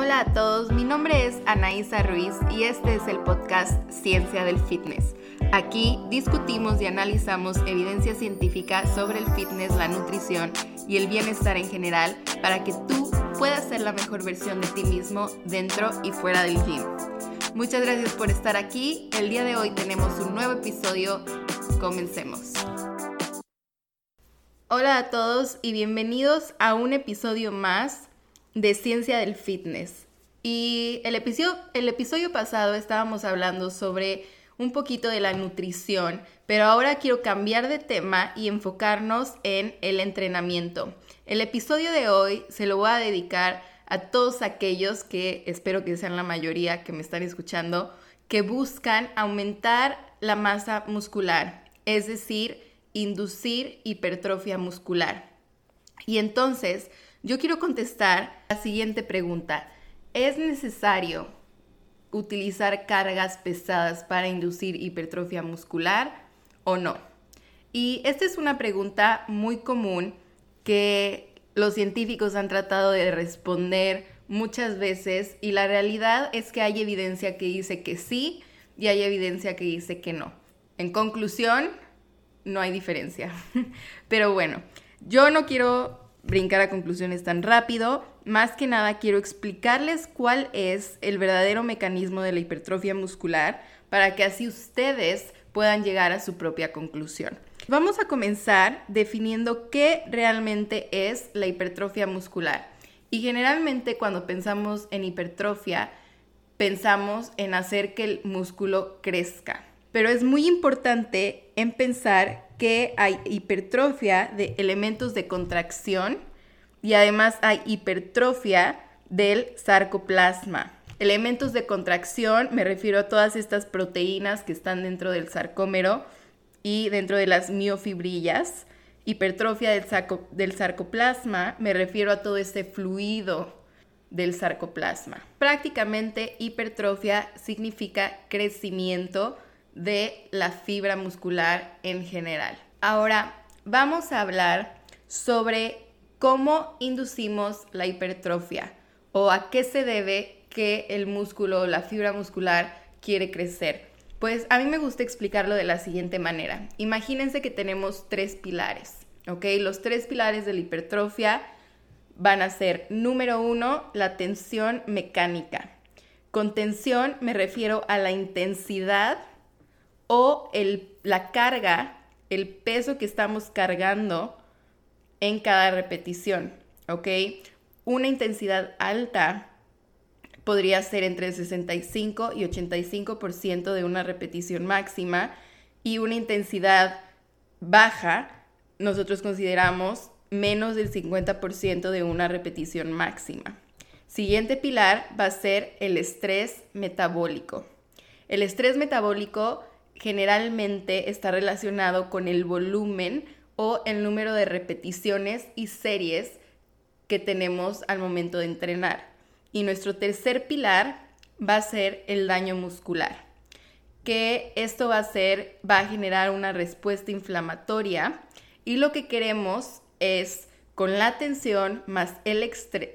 Hola a todos, mi nombre es Anaísa Ruiz y este es el podcast Ciencia del Fitness. Aquí discutimos y analizamos evidencia científica sobre el fitness, la nutrición y el bienestar en general para que tú puedas ser la mejor versión de ti mismo dentro y fuera del gym. Muchas gracias por estar aquí. El día de hoy tenemos un nuevo episodio. Comencemos. Hola a todos y bienvenidos a un episodio más de ciencia del fitness. Y el episodio, el episodio pasado estábamos hablando sobre un poquito de la nutrición, pero ahora quiero cambiar de tema y enfocarnos en el entrenamiento. El episodio de hoy se lo voy a dedicar a todos aquellos que, espero que sean la mayoría que me están escuchando, que buscan aumentar la masa muscular, es decir, inducir hipertrofia muscular. Y entonces, yo quiero contestar la siguiente pregunta. ¿Es necesario utilizar cargas pesadas para inducir hipertrofia muscular o no? Y esta es una pregunta muy común que los científicos han tratado de responder muchas veces y la realidad es que hay evidencia que dice que sí y hay evidencia que dice que no. En conclusión, no hay diferencia. Pero bueno, yo no quiero brincar a conclusiones tan rápido. Más que nada quiero explicarles cuál es el verdadero mecanismo de la hipertrofia muscular para que así ustedes puedan llegar a su propia conclusión. Vamos a comenzar definiendo qué realmente es la hipertrofia muscular. Y generalmente cuando pensamos en hipertrofia, pensamos en hacer que el músculo crezca. Pero es muy importante en pensar que hay hipertrofia de elementos de contracción y además hay hipertrofia del sarcoplasma. Elementos de contracción, me refiero a todas estas proteínas que están dentro del sarcómero y dentro de las miofibrillas. Hipertrofia del, sarcoplasma, me refiero a todo este fluido del sarcoplasma. Prácticamente hipertrofia significa crecimiento de la fibra muscular en general. Ahora vamos a hablar sobre cómo inducimos la hipertrofia o a qué se debe que el músculo o la fibra muscular quiere crecer. Pues a mí me gusta explicarlo de la siguiente manera. Imagínense que tenemos tres pilares, ¿ok? Los tres pilares de la hipertrofia van a ser, número uno, la tensión mecánica. Con tensión me refiero a la intensidad o la carga, el peso que estamos cargando en cada repetición, ¿ok? Una intensidad alta podría ser entre 65 y 85% de una repetición máxima y una intensidad baja nosotros consideramos menos del 50% de una repetición máxima. Siguiente pilar va a ser el estrés metabólico. El estrés metabólico generalmente está relacionado con el volumen o el número de repeticiones y series que tenemos al momento de entrenar. Y nuestro tercer pilar va a ser el daño muscular, que esto va a ser, va a generar una respuesta inflamatoria y lo que queremos es con la tensión más el,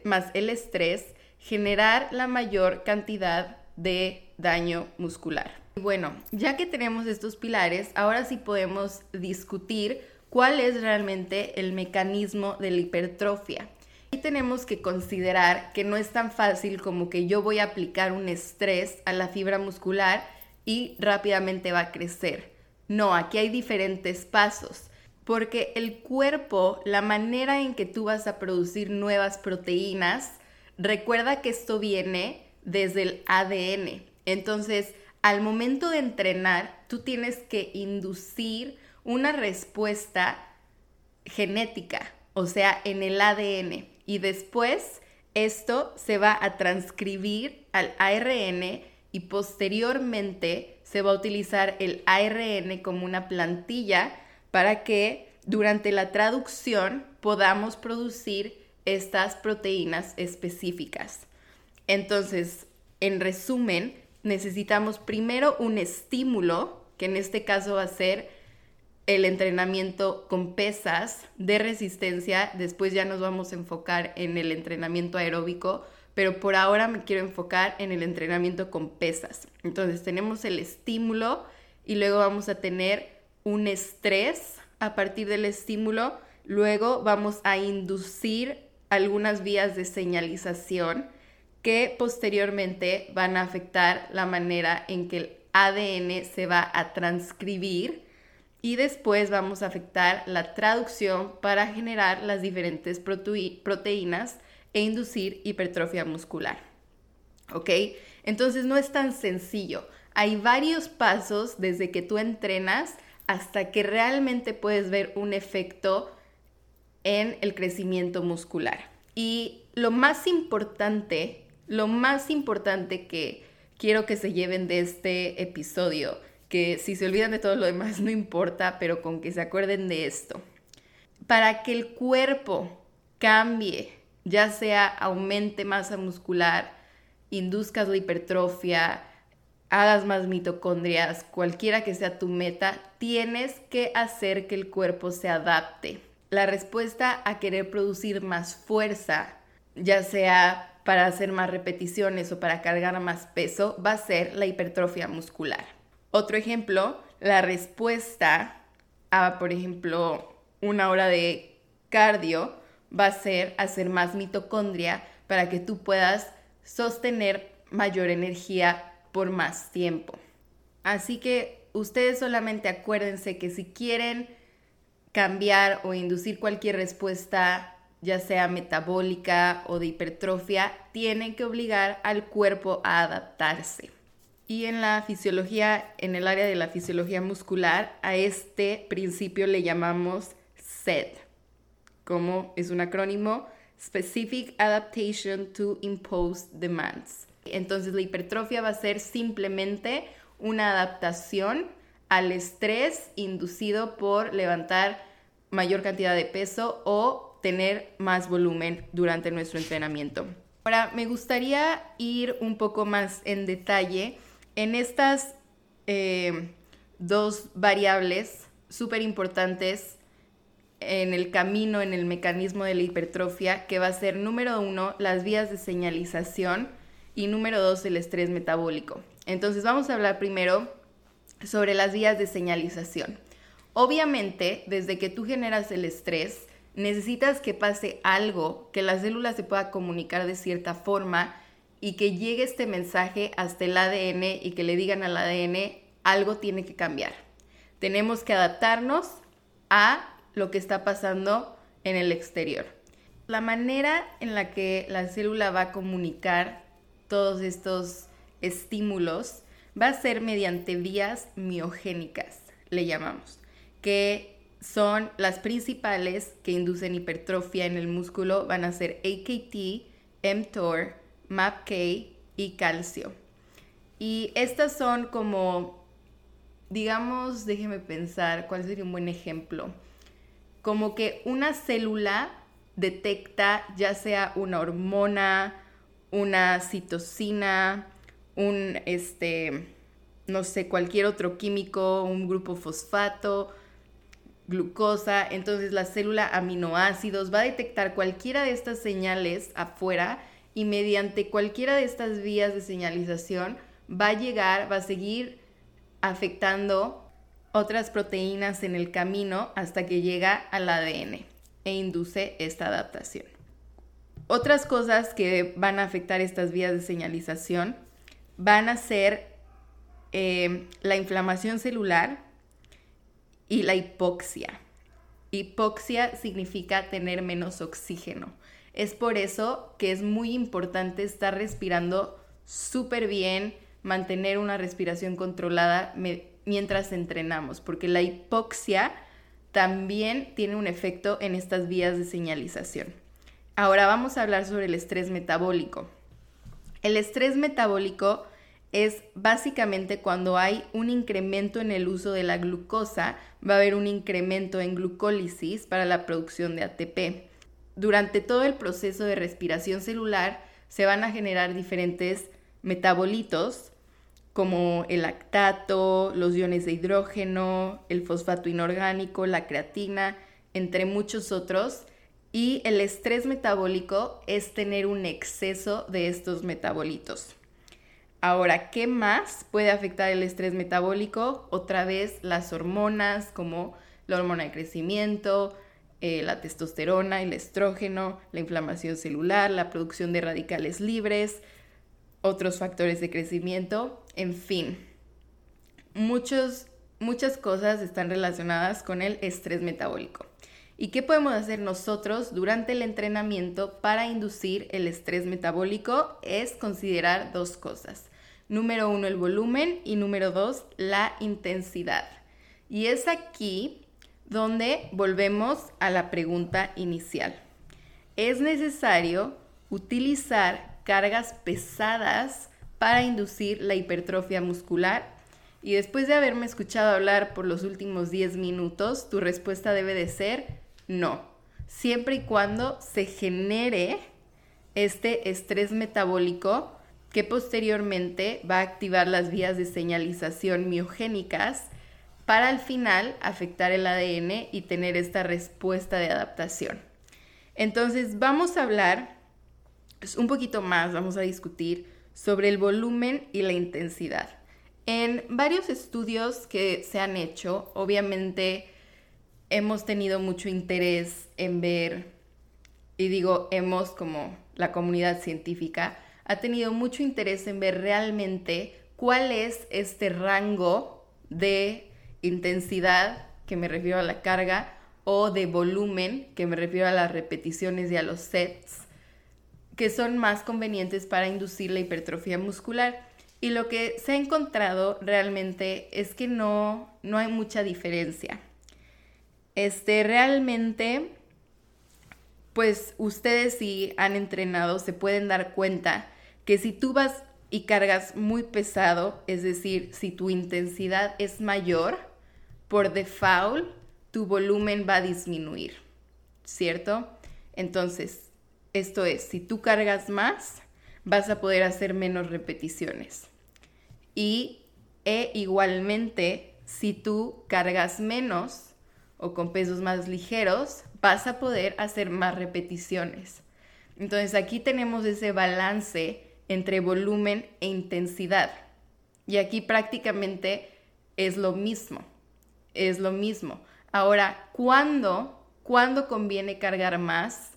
más el estrés generar la mayor cantidad de daño muscular. Bueno, ya que tenemos estos pilares, ahora sí podemos discutir cuál es realmente el mecanismo de la hipertrofia. Y tenemos que considerar que no es tan fácil como que yo voy a aplicar un estrés a la fibra muscular y rápidamente va a crecer. No, aquí hay diferentes pasos, porque el cuerpo, la manera en que tú vas a producir nuevas proteínas, recuerda que esto viene desde el ADN. Entonces, al momento de entrenar, tú tienes que inducir una respuesta genética, o sea, en el ADN. Y después esto se va a transcribir al ARN y posteriormente se va a utilizar el ARN como una plantilla para que durante la traducción podamos producir estas proteínas específicas. Entonces, en resumen, necesitamos primero un estímulo, que en este caso va a ser el entrenamiento con pesas de resistencia, después ya nos vamos a enfocar en el entrenamiento aeróbico, pero por ahora me quiero enfocar en el entrenamiento con pesas. Entonces tenemos el estímulo y luego vamos a tener un estrés a partir del estímulo, luego vamos a inducir algunas vías de señalización que posteriormente van a afectar la manera en que el ADN se va a transcribir y después vamos a afectar la traducción para generar las diferentes proteínas e inducir hipertrofia muscular. ¿Ok? Entonces no es tan sencillo. Hay varios pasos desde que tú entrenas hasta que realmente puedes ver un efecto en el crecimiento muscular. Y lo más importante, lo más importante que quiero que se lleven de este episodio que si se olvidan de todo lo demás no importa, pero con que se acuerden de esto. Para que el cuerpo cambie, ya sea aumente masa muscular, induzcas la hipertrofia, hagas más mitocondrias, cualquiera que sea tu meta, tienes que hacer que el cuerpo se adapte. La respuesta a querer producir más fuerza, ya sea para hacer más repeticiones o para cargar más peso, va a ser la hipertrofia muscular. Otro ejemplo, la respuesta a, por ejemplo, una hora de cardio va a ser hacer más mitocondria para que tú puedas sostener mayor energía por más tiempo. Así que ustedes solamente acuérdense que si quieren cambiar o inducir cualquier respuesta, ya sea metabólica o de hipertrofia, tienen que obligar al cuerpo a adaptarse. Y en la fisiología, en el área de la fisiología muscular, a este principio le llamamos SED, como es un acrónimo, Specific Adaptation to Imposed Demands. Entonces la hipertrofia va a ser simplemente una adaptación al estrés inducido por levantar mayor cantidad de peso o tener más volumen durante nuestro entrenamiento. Ahora, me gustaría ir un poco más en detalle en estas eh, dos variables súper importantes en el camino, en el mecanismo de la hipertrofia, que va a ser número uno, las vías de señalización y número dos, el estrés metabólico. Entonces vamos a hablar primero sobre las vías de señalización. Obviamente, desde que tú generas el estrés, necesitas que pase algo, que la célula se pueda comunicar de cierta forma y que llegue este mensaje hasta el ADN y que le digan al ADN algo tiene que cambiar. Tenemos que adaptarnos a lo que está pasando en el exterior. La manera en la que la célula va a comunicar todos estos estímulos va a ser mediante vías miogénicas, le llamamos, que son las principales que inducen hipertrofia en el músculo, van a ser AKT, mTOR, MAPK y calcio. Y estas son como, digamos, déjeme pensar, ¿cuál sería un buen ejemplo? Como que una célula detecta ya sea una hormona, una citosina, un, este, no sé, cualquier otro químico, un grupo fosfato, glucosa, entonces la célula aminoácidos va a detectar cualquiera de estas señales afuera y mediante cualquiera de estas vías de señalización va a llegar, va a seguir afectando otras proteínas en el camino hasta que llega al ADN e induce esta adaptación. Otras cosas que van a afectar estas vías de señalización van a ser eh, la inflamación celular y la hipoxia. Hipoxia significa tener menos oxígeno. Es por eso que es muy importante estar respirando súper bien, mantener una respiración controlada mientras entrenamos, porque la hipoxia también tiene un efecto en estas vías de señalización. Ahora vamos a hablar sobre el estrés metabólico. El estrés metabólico es básicamente cuando hay un incremento en el uso de la glucosa, va a haber un incremento en glucólisis para la producción de ATP durante todo el proceso de respiración celular se van a generar diferentes metabolitos como el lactato, los iones de hidrógeno, el fosfato inorgánico, la creatina, entre muchos otros. y el estrés metabólico es tener un exceso de estos metabolitos. Ahora, ¿qué más puede afectar el estrés metabólico? Otra vez las hormonas como la hormona de crecimiento, eh, la testosterona, el estrógeno, la inflamación celular, la producción de radicales libres, otros factores de crecimiento, en fin. Muchos, muchas cosas están relacionadas con el estrés metabólico. ¿Y qué podemos hacer nosotros durante el entrenamiento para inducir el estrés metabólico? Es considerar dos cosas. Número uno, el volumen y número dos, la intensidad. Y es aquí donde volvemos a la pregunta inicial. ¿Es necesario utilizar cargas pesadas para inducir la hipertrofia muscular? Y después de haberme escuchado hablar por los últimos 10 minutos, tu respuesta debe de ser no, siempre y cuando se genere este estrés metabólico que posteriormente va a activar las vías de señalización miogénicas para al final afectar el ADN y tener esta respuesta de adaptación. Entonces vamos a hablar un poquito más, vamos a discutir sobre el volumen y la intensidad. En varios estudios que se han hecho, obviamente hemos tenido mucho interés en ver, y digo hemos como la comunidad científica, ha tenido mucho interés en ver realmente cuál es este rango de intensidad, que me refiero a la carga, o de volumen, que me refiero a las repeticiones y a los sets, que son más convenientes para inducir la hipertrofia muscular. Y lo que se ha encontrado realmente es que no, no hay mucha diferencia. Este, realmente, pues ustedes si han entrenado se pueden dar cuenta que si tú vas y cargas muy pesado, es decir, si tu intensidad es mayor, por default tu volumen va a disminuir, ¿cierto? Entonces, esto es, si tú cargas más, vas a poder hacer menos repeticiones. Y e igualmente, si tú cargas menos, o con pesos más ligeros, vas a poder hacer más repeticiones. Entonces aquí tenemos ese balance entre volumen e intensidad. Y aquí prácticamente es lo mismo. Es lo mismo. Ahora, ¿cuándo, ¿cuándo conviene cargar más?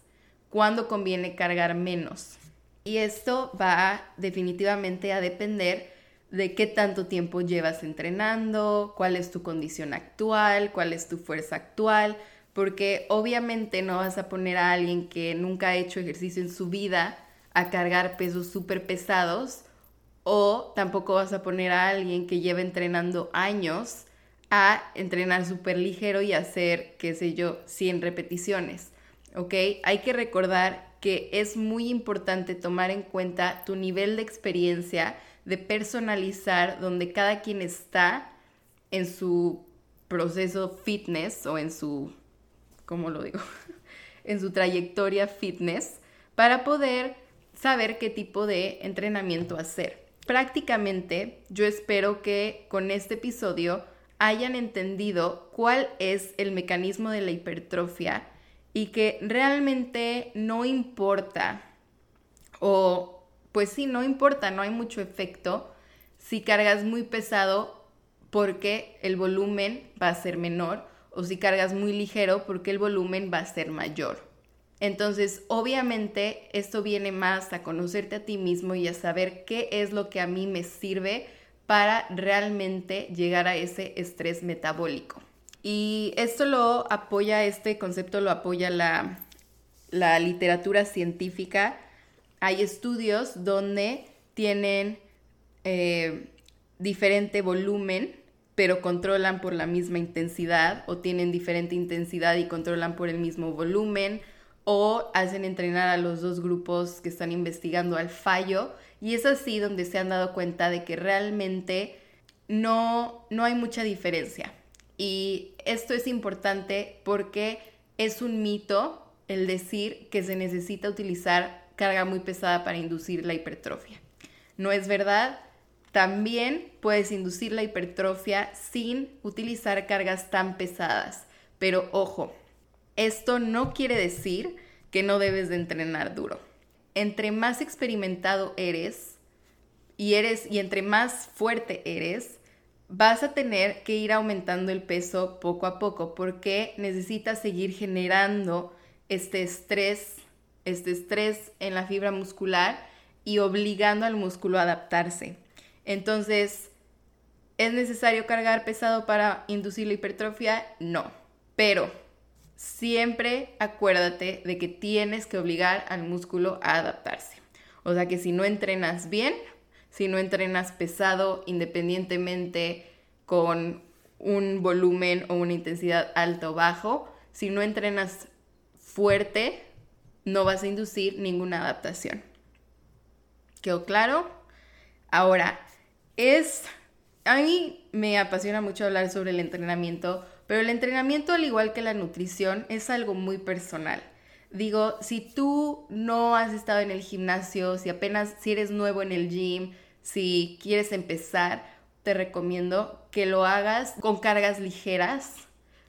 ¿Cuándo conviene cargar menos? Y esto va definitivamente a depender de qué tanto tiempo llevas entrenando, cuál es tu condición actual, cuál es tu fuerza actual, porque obviamente no vas a poner a alguien que nunca ha hecho ejercicio en su vida a cargar pesos súper pesados o tampoco vas a poner a alguien que lleva entrenando años a entrenar súper ligero y hacer, qué sé yo, 100 repeticiones. ¿Ok? Hay que recordar que es muy importante tomar en cuenta tu nivel de experiencia, de personalizar donde cada quien está en su proceso fitness o en su, ¿cómo lo digo? en su trayectoria fitness para poder saber qué tipo de entrenamiento hacer. Prácticamente yo espero que con este episodio hayan entendido cuál es el mecanismo de la hipertrofia y que realmente no importa o pues sí, no importa, no hay mucho efecto si cargas muy pesado porque el volumen va a ser menor o si cargas muy ligero porque el volumen va a ser mayor. Entonces, obviamente, esto viene más a conocerte a ti mismo y a saber qué es lo que a mí me sirve para realmente llegar a ese estrés metabólico. Y esto lo apoya, este concepto lo apoya la, la literatura científica hay estudios donde tienen eh, diferente volumen, pero controlan por la misma intensidad, o tienen diferente intensidad y controlan por el mismo volumen, o hacen entrenar a los dos grupos que están investigando al fallo, y es así donde se han dado cuenta de que realmente no, no hay mucha diferencia. Y esto es importante porque es un mito el decir que se necesita utilizar carga muy pesada para inducir la hipertrofia. No es verdad, también puedes inducir la hipertrofia sin utilizar cargas tan pesadas. Pero ojo, esto no quiere decir que no debes de entrenar duro. Entre más experimentado eres y eres y entre más fuerte eres, vas a tener que ir aumentando el peso poco a poco porque necesitas seguir generando este estrés, este estrés en la fibra muscular y obligando al músculo a adaptarse. Entonces, ¿es necesario cargar pesado para inducir la hipertrofia? No, pero siempre acuérdate de que tienes que obligar al músculo a adaptarse. O sea que si no entrenas bien, si no entrenas pesado independientemente con un volumen o una intensidad alta o bajo, si no entrenas fuerte, no vas a inducir ninguna adaptación. ¿Quedó claro? Ahora, es... A mí me apasiona mucho hablar sobre el entrenamiento, pero el entrenamiento, al igual que la nutrición, es algo muy personal. Digo, si tú no has estado en el gimnasio, si apenas, si eres nuevo en el gym, si quieres empezar, te recomiendo que lo hagas con cargas ligeras.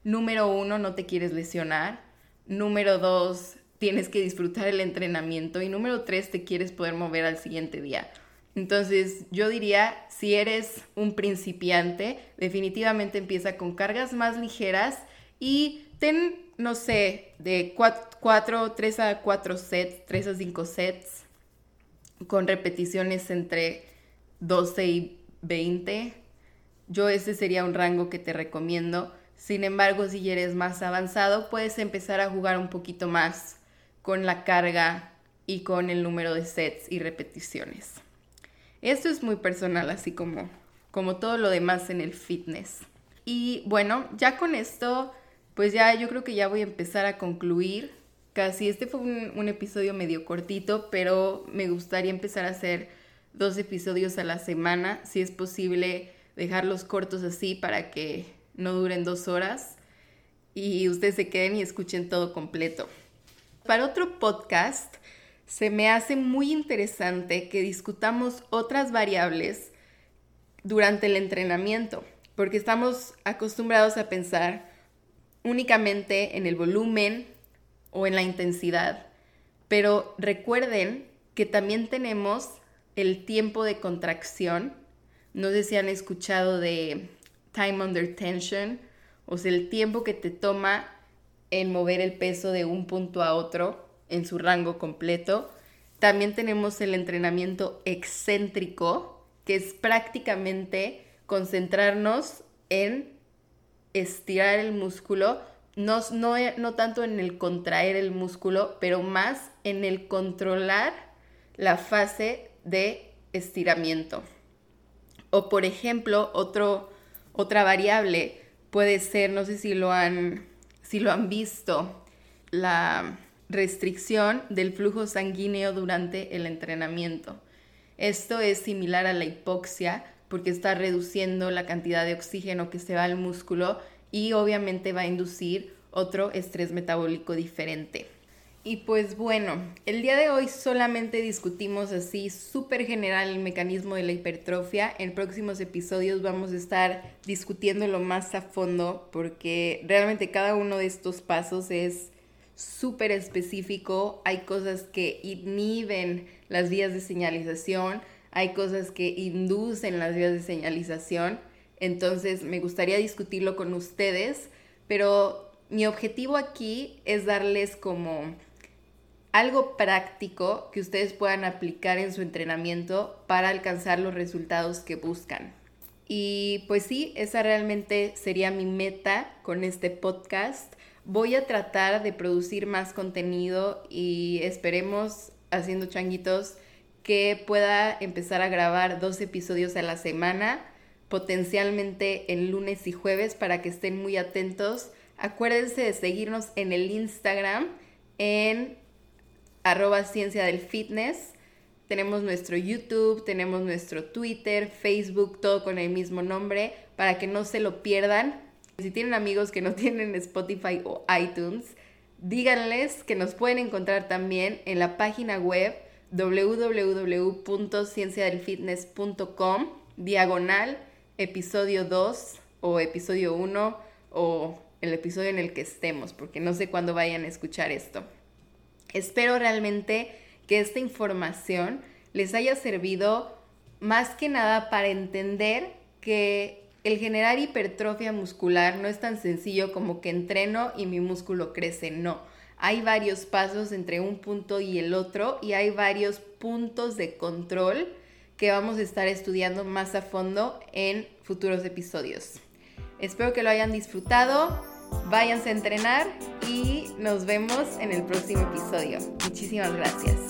Número uno, no te quieres lesionar. Número dos, tienes que disfrutar el entrenamiento. Y número tres, te quieres poder mover al siguiente día. Entonces yo diría, si eres un principiante, definitivamente empieza con cargas más ligeras y ten, no sé, de 4, 3 a 4 sets, 3 a 5 sets, con repeticiones entre 12 y 20. Yo ese sería un rango que te recomiendo. Sin embargo, si eres más avanzado, puedes empezar a jugar un poquito más con la carga y con el número de sets y repeticiones. Esto es muy personal, así como, como todo lo demás en el fitness. Y bueno, ya con esto, pues ya yo creo que ya voy a empezar a concluir. Casi este fue un, un episodio medio cortito, pero me gustaría empezar a hacer dos episodios a la semana, si es posible dejarlos cortos así para que no duren dos horas y ustedes se queden y escuchen todo completo. Para otro podcast, se me hace muy interesante que discutamos otras variables durante el entrenamiento, porque estamos acostumbrados a pensar únicamente en el volumen o en la intensidad, pero recuerden que también tenemos el tiempo de contracción. No sé si han escuchado de time under tension, o sea, el tiempo que te toma en mover el peso de un punto a otro en su rango completo. También tenemos el entrenamiento excéntrico, que es prácticamente concentrarnos en estirar el músculo, no, no, no tanto en el contraer el músculo, pero más en el controlar la fase de estiramiento. O por ejemplo, otro, otra variable puede ser, no sé si lo han, si lo han visto, la restricción del flujo sanguíneo durante el entrenamiento. Esto es similar a la hipoxia porque está reduciendo la cantidad de oxígeno que se va al músculo y obviamente va a inducir otro estrés metabólico diferente. Y pues bueno, el día de hoy solamente discutimos así súper general el mecanismo de la hipertrofia. En próximos episodios vamos a estar discutiéndolo más a fondo porque realmente cada uno de estos pasos es súper específico. Hay cosas que inhiben las vías de señalización, hay cosas que inducen las vías de señalización. Entonces me gustaría discutirlo con ustedes, pero mi objetivo aquí es darles como algo práctico que ustedes puedan aplicar en su entrenamiento para alcanzar los resultados que buscan. Y pues sí, esa realmente sería mi meta con este podcast. Voy a tratar de producir más contenido y esperemos, haciendo changuitos, que pueda empezar a grabar dos episodios a la semana, potencialmente en lunes y jueves para que estén muy atentos. Acuérdense de seguirnos en el Instagram en arroba ciencia del fitness. Tenemos nuestro YouTube, tenemos nuestro Twitter, Facebook, todo con el mismo nombre, para que no se lo pierdan. Si tienen amigos que no tienen Spotify o iTunes, díganles que nos pueden encontrar también en la página web www.cienciadelfitness.com, diagonal, episodio 2 o episodio 1 o el episodio en el que estemos, porque no sé cuándo vayan a escuchar esto. Espero realmente que esta información les haya servido más que nada para entender que el generar hipertrofia muscular no es tan sencillo como que entreno y mi músculo crece, no. Hay varios pasos entre un punto y el otro y hay varios puntos de control que vamos a estar estudiando más a fondo en futuros episodios. Espero que lo hayan disfrutado, váyanse a entrenar y nos vemos en el próximo episodio. Muchísimas gracias.